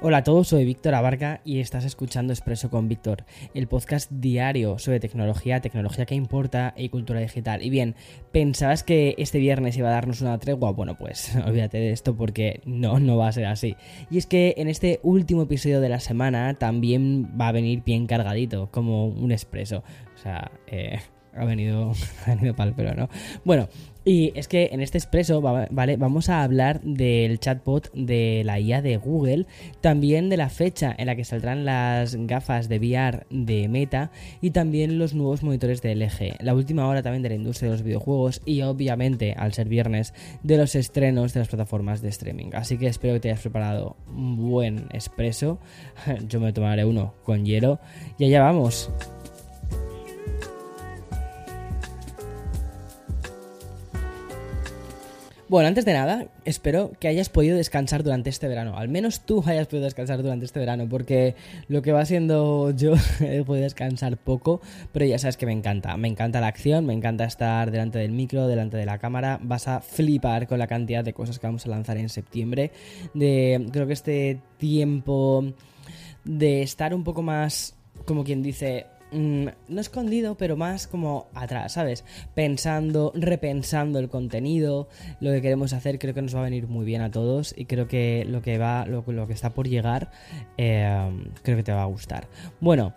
Hola a todos, soy Víctor Abarca y estás escuchando Expreso con Víctor, el podcast diario sobre tecnología, tecnología que importa y cultura digital. Y bien, ¿pensabas que este viernes iba a darnos una tregua? Bueno, pues olvídate de esto porque no, no va a ser así. Y es que en este último episodio de la semana también va a venir bien cargadito, como un expreso. O sea, eh, ha venido, ha venido para el pelo, ¿no? Bueno, y es que en este expreso, ¿vale? Vamos a hablar del chatbot de la IA de Google, también de la fecha en la que saldrán las gafas de VR de Meta y también los nuevos monitores de LG. La última hora también de la industria de los videojuegos y obviamente, al ser viernes, de los estrenos de las plataformas de streaming. Así que espero que te hayas preparado un buen expreso. Yo me tomaré uno con hielo y allá vamos. Bueno, antes de nada, espero que hayas podido descansar durante este verano. Al menos tú hayas podido descansar durante este verano, porque lo que va siendo yo he podido descansar poco, pero ya sabes que me encanta. Me encanta la acción, me encanta estar delante del micro, delante de la cámara. Vas a flipar con la cantidad de cosas que vamos a lanzar en septiembre. De, creo que este tiempo de estar un poco más, como quien dice, Mm, no escondido, pero más como atrás, ¿sabes? Pensando, repensando el contenido, lo que queremos hacer, creo que nos va a venir muy bien a todos y creo que lo que va, lo, que está por llegar, eh, creo que te va a gustar. Bueno.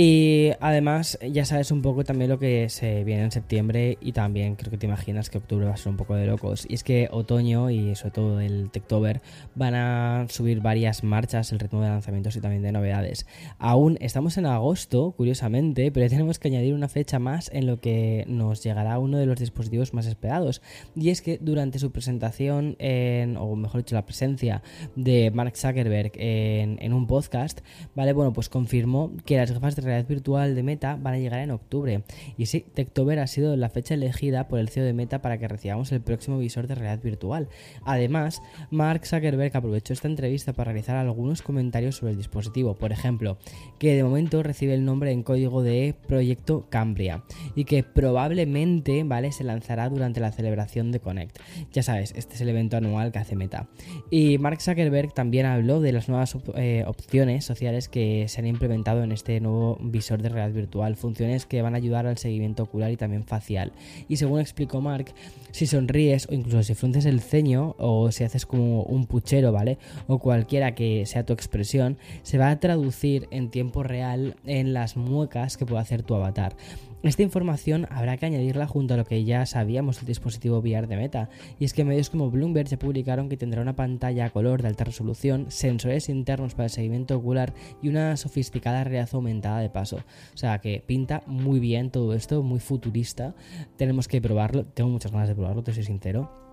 Y además ya sabes un poco también lo que se viene en septiembre y también creo que te imaginas que octubre va a ser un poco de locos. Y es que otoño y sobre todo el Techtober van a subir varias marchas, el ritmo de lanzamientos y también de novedades. Aún estamos en agosto, curiosamente, pero tenemos que añadir una fecha más en lo que nos llegará uno de los dispositivos más esperados. Y es que durante su presentación, en, o mejor dicho, la presencia de Mark Zuckerberg en, un podcast, ¿vale? Bueno, pues confirmó que las gafas de realidad virtual de Meta van a llegar en octubre. Y sí, Techtober ha sido la fecha elegida por el CEO de Meta para que recibamos el próximo visor de realidad virtual. Además, Mark Zuckerberg aprovechó esta entrevista para realizar algunos comentarios sobre el dispositivo. Por ejemplo, que de momento recibe el nombre en código de Proyecto Cambria y que probablemente, ¿vale? Se lanzará durante la celebración de Connect. Ya sabes, este es el evento anual que hace Meta. Y Mark Zuckerberg también habló de las nuevas eh, opciones sociales que se han implementado en este nuevo visor de realidad virtual, funciones que van a ayudar al seguimiento ocular y también facial. Y según explicó Mark, si sonríes o incluso si frunces el ceño o si haces como un puchero, ¿vale? O cualquiera que sea tu expresión, se va a traducir en tiempo real en las muecas que puede hacer tu avatar. Esta información habrá que añadirla junto a lo que ya sabíamos del dispositivo VR de Meta, y es que medios como Bloomberg ya publicaron que tendrá una pantalla a color de alta resolución, sensores internos para el seguimiento ocular y una sofisticada realidad aumentada de paso. O sea que pinta muy bien todo esto, muy futurista. Tenemos que probarlo, tengo muchas ganas de probarlo, te soy sincero.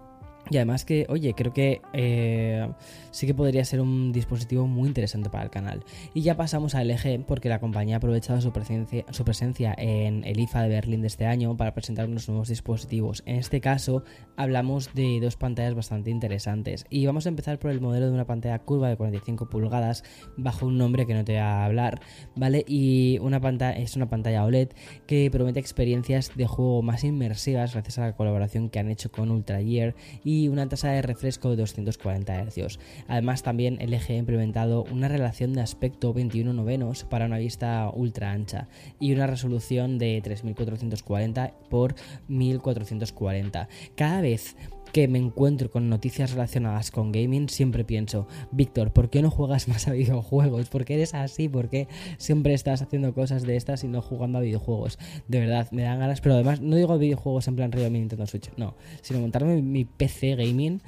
Y además que, oye, creo que eh, sí que podría ser un dispositivo muy interesante para el canal. Y ya pasamos a LG porque la compañía ha aprovechado su presencia, su presencia en el IFA de Berlín de este año para presentar unos nuevos dispositivos. En este caso hablamos de dos pantallas bastante interesantes. Y vamos a empezar por el modelo de una pantalla curva de 45 pulgadas bajo un nombre que no te voy a hablar, ¿vale? Y una pantalla, es una pantalla OLED que promete experiencias de juego más inmersivas gracias a la colaboración que han hecho con Ultra Gear y una tasa de refresco de 240 Hz. Además, también LG ha implementado una relación de aspecto 21 novenos para una vista ultra ancha y una resolución de 3440 por 1440. Cada vez que me encuentro con noticias relacionadas con gaming, siempre pienso, Víctor, ¿por qué no juegas más a videojuegos? ¿Por qué eres así? ¿Por qué siempre estás haciendo cosas de estas y no jugando a videojuegos? De verdad, me dan ganas, pero además no digo videojuegos en plan río mi Nintendo Switch, no, sino montarme mi PC gaming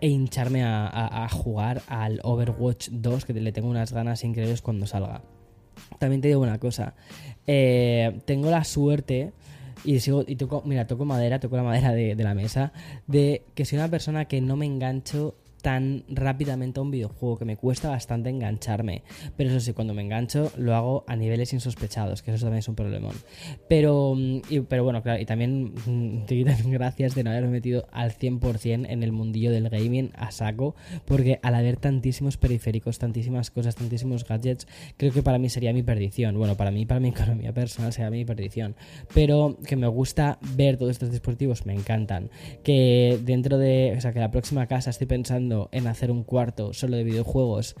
e hincharme a, jugar al Overwatch 2, que le tengo unas ganas increíbles cuando salga. También te digo una cosa, eh, tengo la suerte y sigo, y toco, mira, toco madera, toco la madera de, de la mesa, de que soy una persona que no me engancho tan rápidamente a un videojuego que me cuesta bastante engancharme. Pero eso sí, cuando me engancho lo hago a niveles insospechados, que eso también es un problemón. Pero, mm, pero bueno, claro, y también mm, te quitan gracias de no haberme metido al 100% en el mundillo del gaming a saco, porque al haber tantísimos periféricos, tantísimas cosas, tantísimos gadgets, creo que para mí sería mi perdición. Bueno, para mí, para mi economía personal sería mi perdición. Pero que me gusta ver todos estos dispositivos, me encantan. Que dentro de, o sea, que la próxima casa estoy pensando en hacer un cuarto solo de videojuegos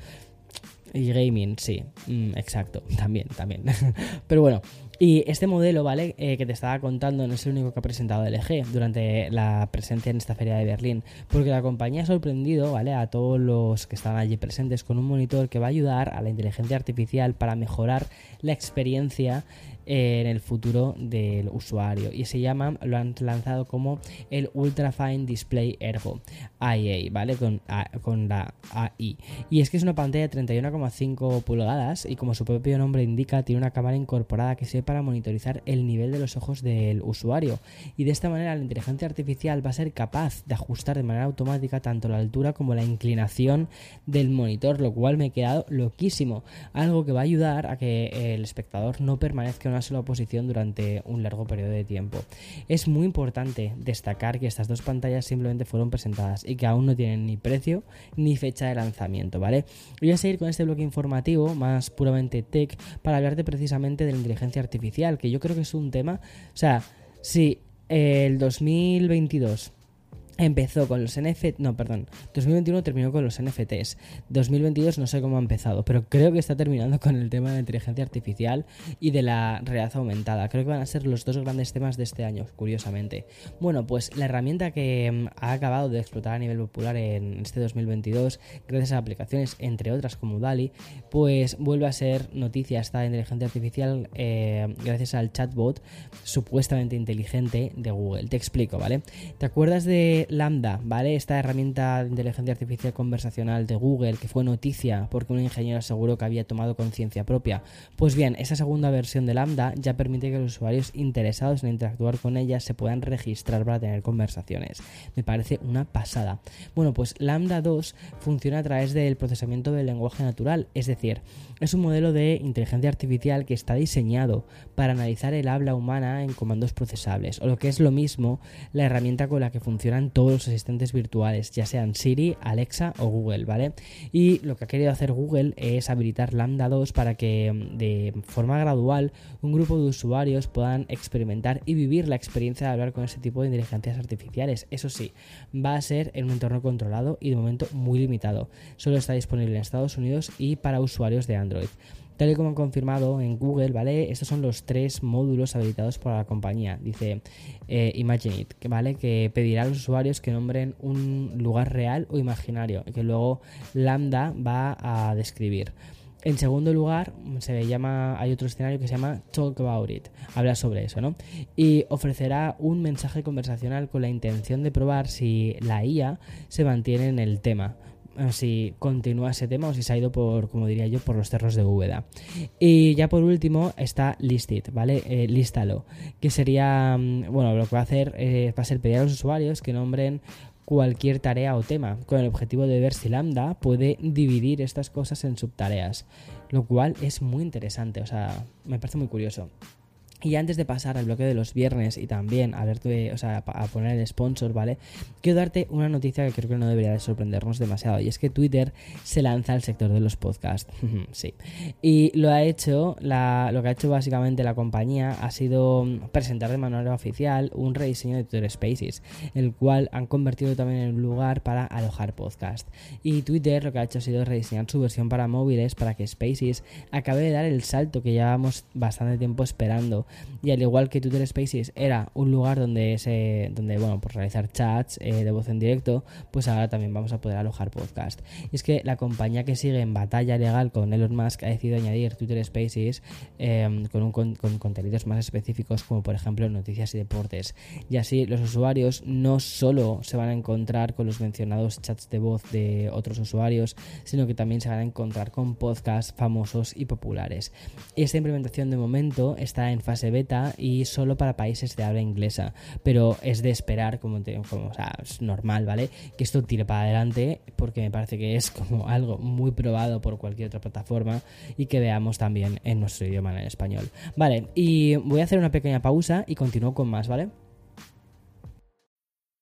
y gaming, sí, mm, exacto, también, también. Pero bueno, y este modelo, ¿vale? Eh, que te estaba contando no es el único que ha presentado LG durante la presencia en esta feria de Berlín, porque la compañía ha sorprendido, ¿vale? A todos los que estaban allí presentes con un monitor que va a ayudar a la inteligencia artificial para mejorar la experiencia en el futuro del usuario y se llama, lo han lanzado como el Ultra Fine Display Ergo IA, ¿vale? Con, con la AI. Y es que es una pantalla de 31,5 pulgadas y como su propio nombre indica, tiene una cámara incorporada que para monitorizar el nivel de los ojos del usuario. Y de esta manera la inteligencia artificial va a ser capaz de ajustar de manera automática tanto la altura como la inclinación del monitor, lo cual me he quedado loquísimo. Algo que va a ayudar a que el espectador no permanezca una sola posición durante un largo periodo de tiempo. Es muy importante destacar que estas dos pantallas simplemente fueron presentadas y que aún no tienen ni precio ni fecha de lanzamiento, ¿vale? Voy a seguir con este bloque informativo más puramente tech para hablarte precisamente de la inteligencia artificial, que yo creo que es un tema, o sea, si el 2022 empezó con los NFT, no, perdón, 2021 terminó con los NFTs, 2022 no sé cómo ha empezado, pero creo que está terminando con el tema de la inteligencia artificial y de la realidad aumentada. Creo que van a ser los dos grandes temas de este año, curiosamente. Bueno, pues la herramienta que mm, ha acabado de explotar a nivel popular en este 2022, gracias a aplicaciones, entre otras como DALI, pues vuelve a ser noticia esta inteligencia artificial eh, gracias al chatbot supuestamente inteligente de Google. Te explico, ¿vale? ¿Te acuerdas de Lambda, ¿vale? Esta herramienta de inteligencia artificial conversacional de Google que fue noticia porque un ingeniero aseguró que había tomado conciencia propia. Pues bien, esa segunda versión de Lambda ya permite que los usuarios interesados en interactuar con ella se puedan registrar para tener conversaciones. Me parece una pasada. Bueno, pues Lambda 2 funciona a través del procesamiento del lenguaje natural, es decir, es un modelo de inteligencia artificial que está diseñado para analizar el habla humana en comandos procesables, o lo que es lo mismo, la herramienta con la que funcionan todos los asistentes virtuales, ya sean Siri, Alexa o Google, ¿vale? Y lo que ha querido hacer Google es habilitar Lambda 2 para que mm, de forma gradual un grupo de usuarios puedan experimentar y vivir la experiencia de hablar con ese tipo de inteligencias artificiales. Eso sí, va a ser en un entorno controlado y de momento muy limitado. Solo está disponible en Estados Unidos y para usuarios de Android. Tal y como han confirmado en Google, ¿vale? Estos son los tres módulos habilitados por la compañía. Dice eh, Imagine It, ¿vale? Que pedirá a los usuarios que nombren un lugar real o imaginario, que luego Lambda va a describir. En segundo lugar, se llama, hay otro escenario que se llama Talk About It, habla sobre eso, ¿no? Y ofrecerá un mensaje conversacional con la intención de probar si la IA se mantiene en el tema si continúa ese tema o si se ha ido por, como diría yo, por los cerros de Úbeda. Y ya por último está Listit, ¿vale? Eh, lístalo, que sería, mm, bueno, lo que va a hacer eh, va a ser pedir a los usuarios que nombren cualquier tarea o tema, con el objetivo de ver si Lambda puede dividir estas cosas en subtareas, lo cual es muy interesante, o sea, me parece muy curioso. Y antes de pasar al bloque de los viernes y también a, o sea, a poner el sponsor, ¿vale? Quiero darte una noticia que creo que no debería de sorprendernos demasiado. Y es que Twitter se lanza al sector de los podcasts. sí. Y lo ha hecho, lo que ha hecho básicamente la compañía ha sido presentar de manera oficial un rediseño de Twitter Spaces, el cual han convertido también en un lugar para alojar podcast. Y Twitter lo que ha hecho ha sido rediseñar su versión para móviles para que Spaces acabe de dar el salto que llevábamos bastante tiempo esperando y al igual que Twitter Spaces era un lugar donde se donde bueno pues realizar chats eh, de voz en directo pues ahora también vamos a poder alojar podcast. Y es que la compañía que sigue en batalla legal con Elon Musk ha decidido añadir Twitter Spaces em, con, un, con, contenidos más específicos como por ejemplo noticias y deportes. Y así los usuarios no solo se van a encontrar con los mencionados chats de voz de otros usuarios sino que también se van a encontrar con podcasts famosos y populares. Esta implementación de momento está en fase beta y solo para países de habla inglesa. Pero es de esperar, como, como o sea, es normal, ¿vale? Que esto tire para adelante porque me parece que es como algo muy probado por cualquier otra plataforma y que veamos también en nuestro idioma en español. Vale, y voy a hacer una pequeña pausa y continúo con más, ¿vale?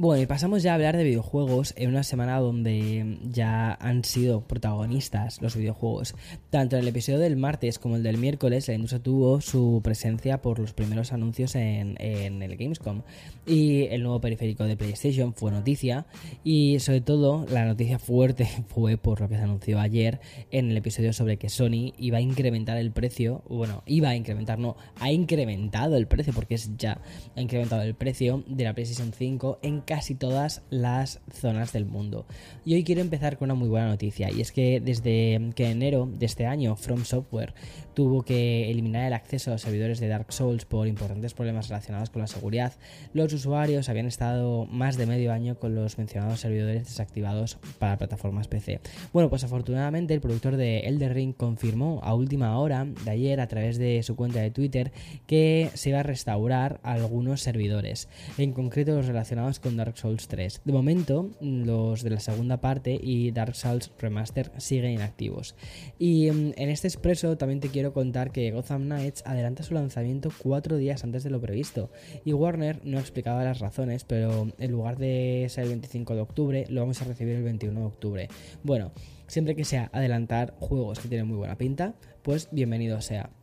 Bueno, y pasamos ya a hablar de videojuegos en una semana donde ya han sido protagonistas los videojuegos. Tanto en el episodio del martes como el del miércoles, la industria tuvo su presencia por los primeros anuncios en, el Gamescom. Y el nuevo periférico de PlayStation fue noticia. Y sobre todo, la noticia fuerte fue por lo que se anunció ayer en el episodio sobre que Sony iba a incrementar el precio. Bueno, iba a incrementar, no, ha incrementado el precio porque es ya, ha incrementado el precio de la PlayStation 5 en casi todas las zonas del mundo. Y hoy quiero empezar con una muy buena noticia, y es que desde que enero de este año From Software tuvo que eliminar el acceso a los servidores de Dark Souls por importantes problemas relacionados con la seguridad, los usuarios habían estado más de medio año con los mencionados servidores desactivados para plataformas PC. Bueno, pues afortunadamente el productor de Elder Ring confirmó a última hora de ayer a través de su cuenta de Twitter que se iba a restaurar algunos servidores, en concreto los relacionados con Dark Souls 3. De momento, los de la segunda parte y Dark Souls Remaster siguen inactivos. Y mm, en este expreso también te quiero contar que Gotham Knights adelanta su lanzamiento cuatro días antes de lo previsto. Y Warner no ha explicado las razones, pero en lugar de ser el 25 de octubre, lo vamos a recibir el 21 de octubre. Bueno, siempre que sea adelantar juegos que tienen muy buena pinta, pues bienvenido sea.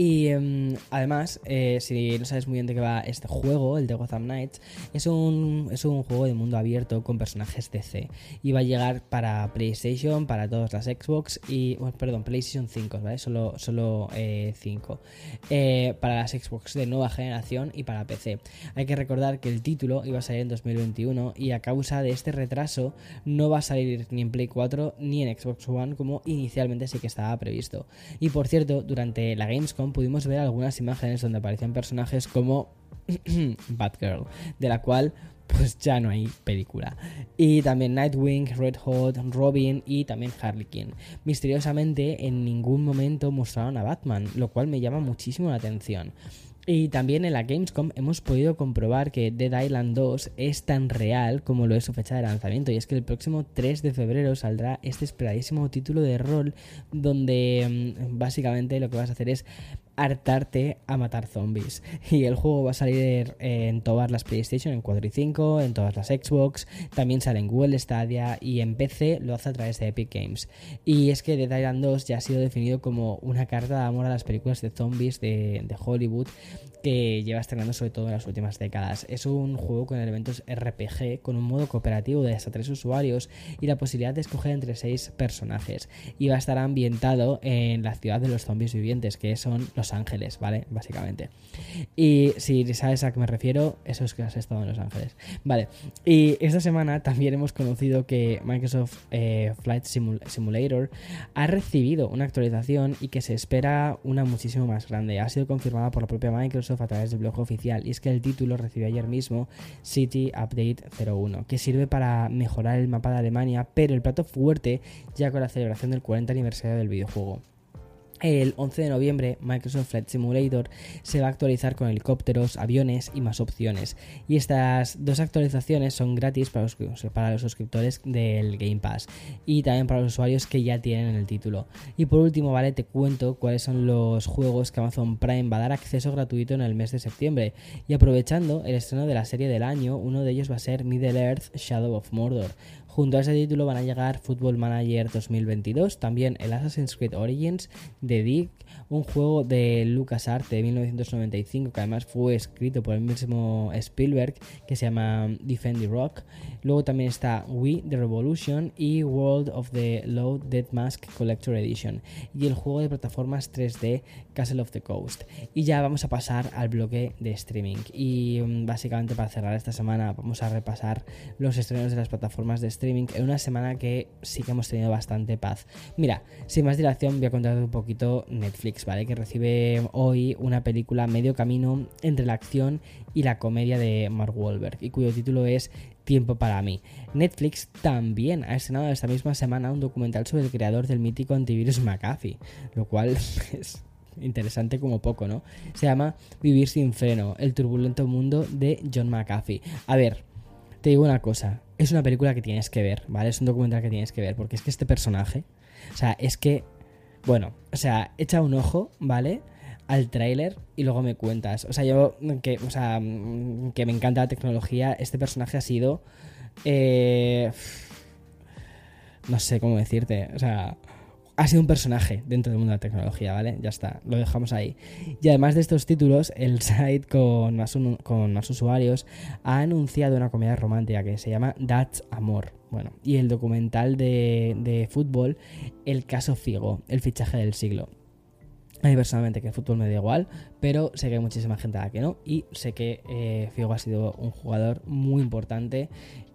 Y em, además, eh, si no sabes muy bien de qué va este juego, el de Gotham Knights, es un, es un juego de mundo abierto con personajes DC. Y va a llegar para PlayStation, para todas las Xbox y. perdón, PlayStation 5, ¿vale? Solo, solo 5. Eh, eh, para las Xbox de nueva generación y para PC. Hay que recordar que el título iba a salir en 2021 y a causa de este retraso no va a salir ni en Play 4 ni en Xbox One como inicialmente sí que estaba previsto. Y por cierto, durante la Gamescom pudimos ver algunas imágenes donde aparecían personajes como Batgirl, de la cual pues ya no hay película. Y también Nightwing, Red Hot, Robin y también Harley Quinn. Misteriosamente en ningún momento mostraron a Batman, lo cual me llama muchísimo la atención. Y también en la Gamescom hemos podido comprobar que Dead Island 2 es tan real como lo es su fecha de lanzamiento. Y es que el próximo 3 de febrero saldrá este esperadísimo título de rol donde mm, básicamente lo que vas a hacer es hartarte a matar zombies. Y el juego va a salir en todas las PlayStation, en 4 y 5, en todas las Xbox, también sale en Google Stadia y en PC lo hace a través de Epic Games. Y es que Dead Island 2 ya ha sido definido como una carta de amor a las películas de zombies de, de Hollywood que lleva estrenando sobre todo en las últimas décadas. Es un juego con elementos RPG, con un modo cooperativo de hasta 3 usuarios y la posibilidad de escoger entre 6 personajes. Y va a estar ambientado en la ciudad de los zombies vivientes, que son los Ángeles, ¿vale? Básicamente. Y si sabes a qué me refiero, eso es que has estado en Los Ángeles. Vale. Y esta semana también hemos conocido que Microsoft eh, Flight Simulator ha recibido una actualización y que se espera una muchísimo más grande. Ha sido confirmada por la propia Microsoft a través del blog oficial. Y es que el título recibió ayer mismo City Update 01, que sirve para mejorar el mapa de Alemania, pero el plato fuerte ya con la celebración del 40 aniversario del videojuego. El 11 de noviembre, Microsoft Flight Simulator se va a actualizar con helicópteros, aviones y más opciones. Y estas dos actualizaciones son gratis para los, suscriptores del Game Pass y también para los usuarios que ya tienen el título. Y por último, vale, te cuento cuáles son los juegos que Amazon Prime va a dar acceso gratuito en el mes de septiembre. Y aprovechando el estreno de la serie del año, uno de ellos va a ser Middle Earth Shadow of Mordor Junto a ese título van a llegar Football Manager 2022, también el Assassin's Creed Origins de Dick, un juego de LucasArts de 1995 que además fue escrito por el mismo Spielberg que se llama Defend the Rock. Luego también está We The Revolution y World of the Low Dead Mask Collector Edition y el juego de plataformas 3D Castle of the Coast. Y ya vamos a pasar al bloque de streaming y mm, básicamente para cerrar esta semana vamos a repasar los estrenos de las plataformas de streaming en una semana que sí que hemos tenido bastante paz. Mira, sin más dilación voy a contarte un poquito Netflix, ¿vale? Que recibe hoy una película medio camino entre la acción y la comedia de Mark Wahlberg y cuyo título es Tiempo para mí. Netflix también ha estrenado esta misma semana un documental sobre el creador del mítico antivirus McAfee, lo cual es interesante como poco, ¿no? Se llama Vivir sin freno, el turbulento mundo de John McAfee. A ver, te digo una cosa, es una película que tienes que ver, ¿vale? Es un documental que tienes que ver, porque es que este personaje, o sea, es que, bueno, o sea, echa un ojo, ¿vale? al tráiler y luego me cuentas. O sea, yo que, o sea, que me encanta la tecnología, este personaje ha sido... Eh, no sé cómo decirte. O sea, ha sido un personaje dentro del mundo de la tecnología, ¿vale? Ya está, lo dejamos ahí. Y además de estos títulos, el site con más, usuarios ha anunciado una comedia romántica que se llama That's Amor. Bueno, y el documental de, de fútbol, El caso Figo, el fichaje del siglo. A mí personalmente que el fútbol me da igual, pero sé que hay muchísima gente a la que no y sé que eh, Figo ha sido un jugador muy importante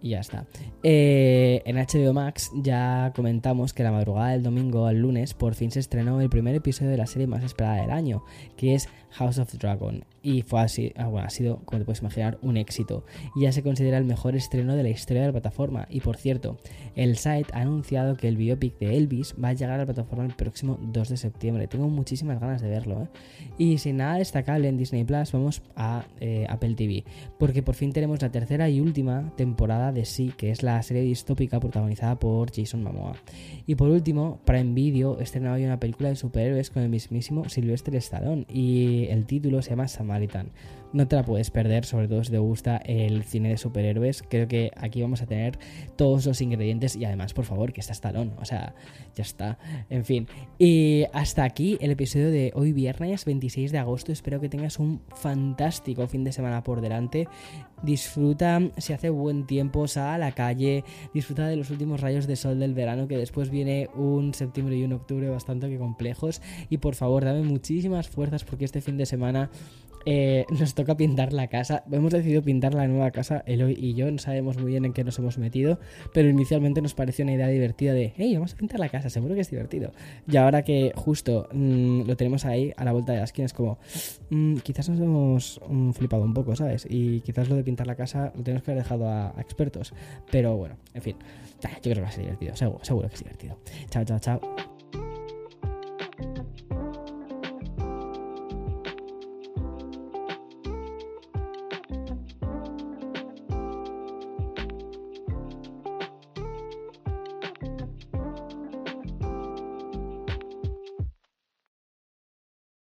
y ya está. Eh, en HBO Max ya comentamos que la madrugada del domingo al lunes por fin se estrenó el primer episodio de la serie más esperada del año, que es House of Dragon. Y fue así, ah, bueno, ha sido, como te puedes imaginar, un éxito. Ya se considera el mejor estreno de la historia de la plataforma. Y por cierto, el site ha anunciado que el biopic de Elvis va a llegar a la plataforma el próximo 2 de septiembre. Tengo muchísimas ganas de verlo. ¿eh? Y sin nada destacable en Disney Plus, vamos a eh, Apple TV. Porque por fin tenemos la tercera y última temporada de Sí, que es la serie distópica protagonizada por Jason Momoa. Y por último, Prime Video estrenado hoy una película de superhéroes con el mismísimo Sylvester Stallone. Y el título se llama Samaritan. No te la puedes perder, sobre todo si te gusta el cine de superhéroes. Creo que aquí vamos a tener todos los ingredientes y además, por favor, que está Stallone. O sea, ya está. En fin. Y hasta aquí el episodio de hoy viernes 26 de agosto. Espero que tengas un fantástico fin de semana por delante. Disfruta, si hace buen tiempo, sal a la calle, disfruta de los últimos rayos de sol del verano, que después viene un septiembre y un octubre bastante complejos. Y por favor, dame muchísimas fuerzas porque este fin de semana eh, nos toca pintar la casa. Hemos decidido pintar la nueva casa, Eloy y yo. No sabemos muy bien en qué nos hemos metido, pero inicialmente nos pareció una idea divertida de, hey, vamos a pintar la casa, seguro que es divertido. Y ahora que justo mm, lo tenemos ahí a la vuelta de la esquina, es como, mm, quizás nos hemos mm, flipado un poco, ¿sabes? Y quizás lo de pintar la casa lo tenemos que haber dejado a, expertos. Pero bueno, en fin, yo creo que va a ser divertido, seguro, seguro que es divertido. Chao, chao, chao.